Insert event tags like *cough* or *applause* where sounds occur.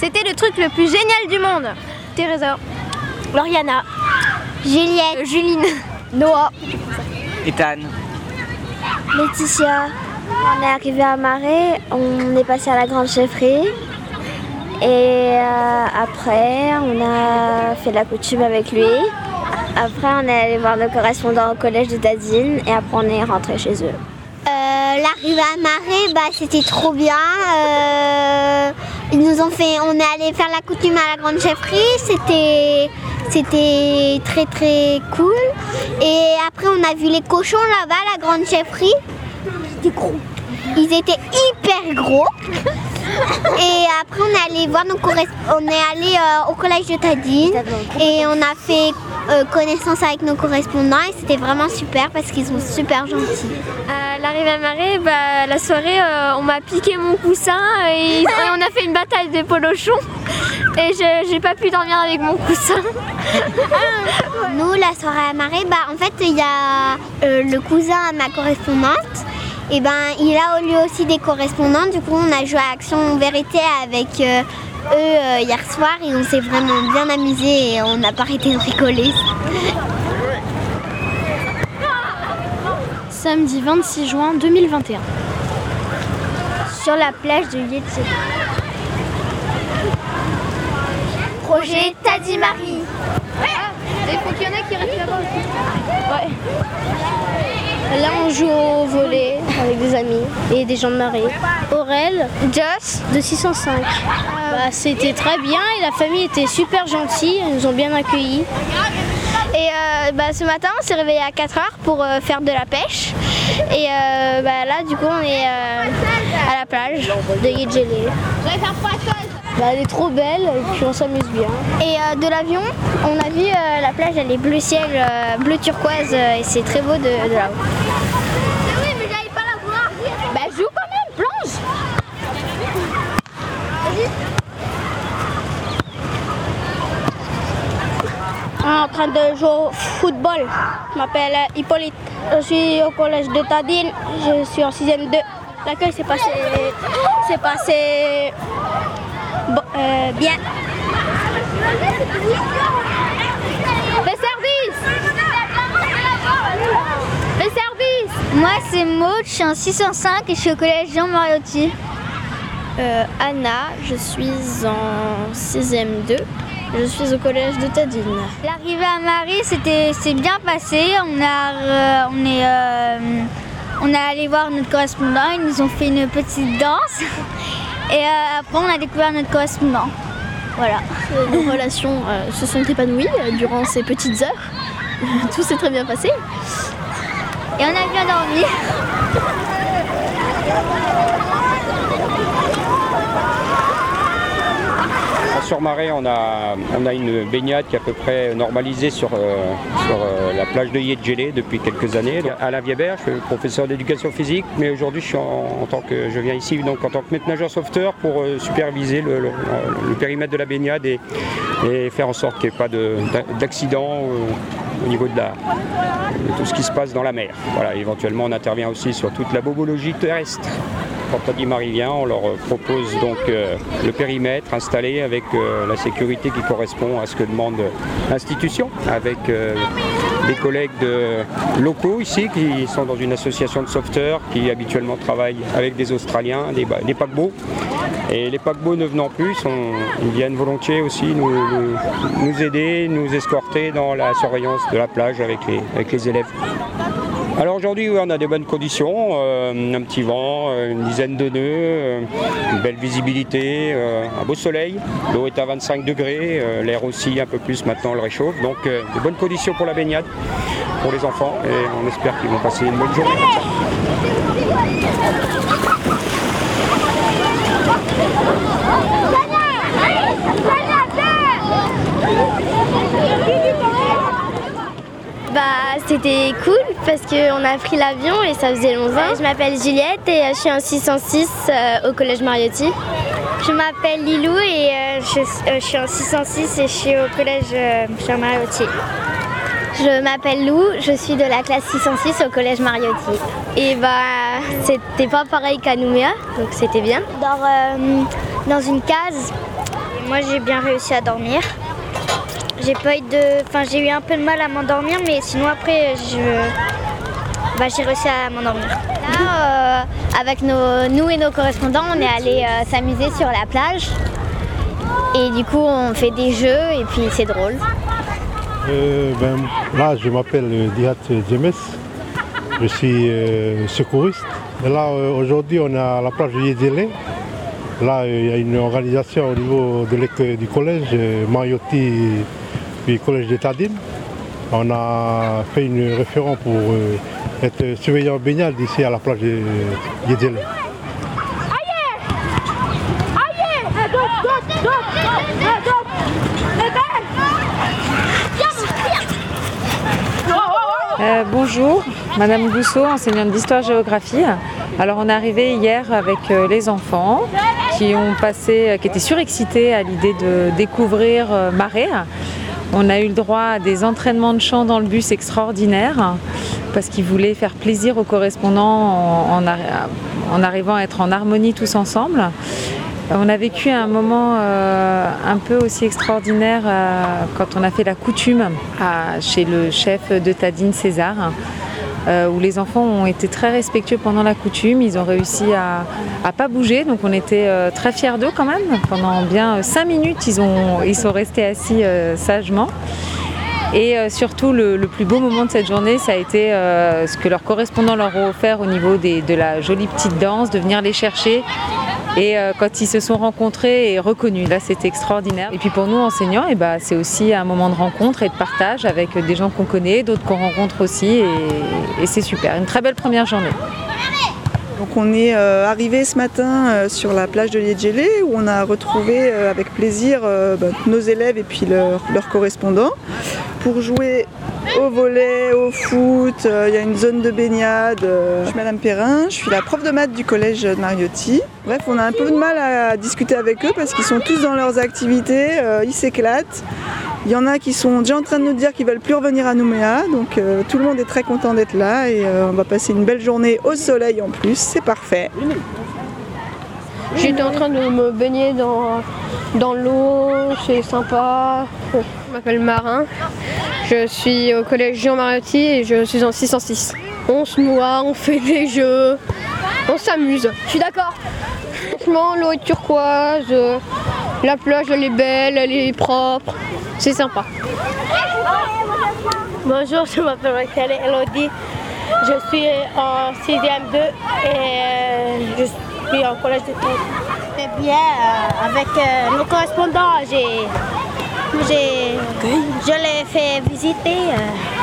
C'était le truc le plus génial du monde. Teresa. Lauriana. Juliette. Juline. Noah. Ethan. Laetitia. On est arrivé à Marais, on est passé à la grande chefferie. Et euh, après, on a fait la coutume avec lui. Après, on est allé voir nos correspondants au collège de Tadine et après, on est rentré chez eux. Euh, L'arrivée à Marais, bah, c'était trop bien. Euh, ils nous ont fait, on est allé faire la coutume à la grande chefferie. C'était, c'était très très cool. Et après, on a vu les cochons là-bas, à la grande chefferie. C'était gros. Ils étaient hyper gros. Et après, on est allé voir nos. On est allé euh, au collège de Tadine et on a fait euh, connaissance avec nos correspondants et c'était vraiment super parce qu'ils sont super gentils. À l'arrivée à Marais, bah, la soirée, euh, on m'a piqué mon coussin et, *laughs* et on a fait une bataille de polochons. Et j'ai pas pu dormir avec mon coussin. Nous, la soirée à Marais, bah, en fait, il y a euh, le cousin à ma correspondante. Et ben, il a lui aussi des correspondants. Du coup, on a joué à Action Vérité avec eux euh, hier soir et on s'est vraiment bien amusé et on n'a pas arrêté de rigoler. *laughs* Samedi 26 juin 2021. Sur la plage de Yéti. Projet Tadi Marie. Il faut qu'il y en a qui restent là-bas Ouais. Là, on joue au volet avec des amis et des gens de marée. Aurel, Joss de 605. Bah, C'était très bien et la famille était super gentille. Ils nous ont bien accueillis. Et euh, bah, ce matin, on s'est réveillé à 4h pour euh, faire de la pêche. Et euh, bah, là, du coup, on est euh, à la plage de Yedjele. Bah, elle est trop belle et puis on s'amuse bien. Et euh, de l'avion, on a vu euh, la plage, elle est bleu ciel, euh, bleu turquoise et c'est très beau de, de là-haut. Oui, mais j'arrive pas à la voir. Bah joue quand même, plonge. en train de jouer au football. Je m'appelle Hippolyte. Je suis au collège de Tadine. Je suis en 6ème 2. L'accueil s'est passé, passé euh, bien. Le service Le service Moi, c'est Maud, je suis en 605 et je suis au collège Jean Mariotti. Euh, Anna, je suis en 6ème 2. Je suis au collège de Tadine. L'arrivée à Marie, c'était c'est bien passé. On a euh, on est euh, on est allé voir notre correspondant. Ils nous ont fait une petite danse. Et euh, après, on a découvert notre correspondant. Voilà. Nos relations euh, se sont épanouies euh, durant ces petites heures. *laughs* Tout s'est très bien passé. Et on a bien dormi. On a, une baignade qui est à peu près normalisée sur, euh, euh, la plage de Yedjele depuis quelques années. Alain Viebert, je suis professeur d'éducation physique, mais aujourd'hui je viens ici donc en tant que maître nageur sauveteur pour euh, superviser le, périmètre de la baignade et, faire en sorte qu'il n'y ait pas de- d'a- d'accident au niveau de, de tout ce qui se passe dans la mer. Voilà, éventuellement on intervient aussi sur toute la bobologie terrestre. Vient, on leur euh, propose donc euh, le périmètre installé avec euh, la sécurité qui correspond à ce que demande l'institution, avec des collègues locaux ici qui sont dans une association de sauveteurs qui habituellement travaillent avec des Australiens, des, paquebots. Et les paquebots ne venant plus, ils viennent volontiers aussi nous, aider, nous escorter dans la surveillance de la plage avec les élèves. Alors aujourd'hui, oui, on a des bonnes conditions, euh, un petit vent, euh, une dizaine de nœuds, euh, une belle visibilité, un beau soleil. L'eau est à 25 degrés, l'air aussi un peu plus maintenant le réchauffe. Donc de bonnes conditions pour la baignade, pour les enfants, et on espère qu'ils vont passer une bonne journée comme ça. Bah, c'était cool parce qu'on a pris l'avion et ça faisait longtemps. Je m'appelle Juliette et euh, je suis en 606 euh, au collège Mariotti. Je m'appelle Lilou et euh, je, suis en 606 et je suis au collège Mariotti. Je m'appelle Lou, je suis de la classe 606 au collège Mariotti. Et bah, c'était pas pareil qu'à Nouméa, donc c'était bien. Dans, euh, dans une case Moi j'ai bien réussi à dormir. J'ai pas eu de. Enfin j'ai eu un peu de mal à m'endormir mais sinon après je. Bah, j'ai réussi à m'endormir. Là, euh, avec nos, nous et nos correspondants, on est allés euh, s'amuser sur la plage. Et du coup, on fait des jeux et puis c'est drôle. Euh, ben, là, je m'appelle Dihat Djemes. Je suis euh, secouriste. Et là, euh, aujourd'hui, on est à la plage de Yedjele. Là, euh, il y a une organisation au niveau de l'école du collège, euh, Puis collège de Tadine. On a fait une référence pour euh, être surveillant baignade ici à la plage de Yedjele. Euh, bonjour, Madame Gousseau, enseignante d'histoire-géographie. Alors on est arrivé hier avec euh, les enfants qui ont passé, euh, qui étaient surexcités à l'idée de découvrir Marais. On a eu le droit à des entraînements de chant dans le bus extraordinaires parce qu'ils voulaient faire plaisir aux correspondants en, en arri- en arrivant à être en harmonie tous ensemble. On a vécu un moment euh, un peu aussi extraordinaire euh, quand on a fait la coutume chez le chef de Tadine César, euh, où les enfants ont été très respectueux pendant la coutume. Ils ont réussi à, à pas bouger, donc on était euh, très fiers d'eux quand même. Pendant bien euh, cinq minutes, ils, ont, ils sont restés assis sagement. Et surtout, le, plus beau moment de cette journée, ça a été ce que leurs correspondants leur ont offert au niveau de la jolie petite danse, de venir les chercher. Et euh, quand ils se sont rencontrés et reconnus, là c'était extraordinaire. Et puis pour nous enseignants, et bah, c'est aussi un moment de rencontre et de partage avec des gens qu'on connaît, d'autres qu'on rencontre aussi. Et, c'est super. Une très belle première journée. Donc on est euh, arrivé ce matin euh, sur la plage de Liedjele où on a retrouvé avec plaisir bah, nos élèves et puis leurs correspondants pour jouer au volet, au foot, euh, il y a une zone de baignade. euh. Je suis Madame Perrin, je suis la prof de maths du collège de Mariotti. Bref, on a un peu de mal à discuter avec eux parce qu'ils sont tous dans leurs activités, euh, ils s'éclatent. Il y en a qui sont déjà en train de nous dire qu'ils veulent plus revenir à Nouméa, donc tout le monde est très content d'être là et on va passer une belle journée au soleil en plus, c'est parfait. J'étais en train de me baigner dans, dans l'eau, c'est sympa. Je m'appelle Marin. Je suis au collège Jean Mariotti et je suis en 606. On se noie, on fait des jeux, on s'amuse. Je suis d'accord. Franchement, l'eau est turquoise, la plage elle est belle, elle est propre. C'est sympa. Bonjour, je m'appelle Rachel Elodie. Je suis en 6e 2 et euh, je suis en collège de tête. Eh bien, euh, avec euh, nos correspondants, j'ai, je l'ai fait visiter. euh,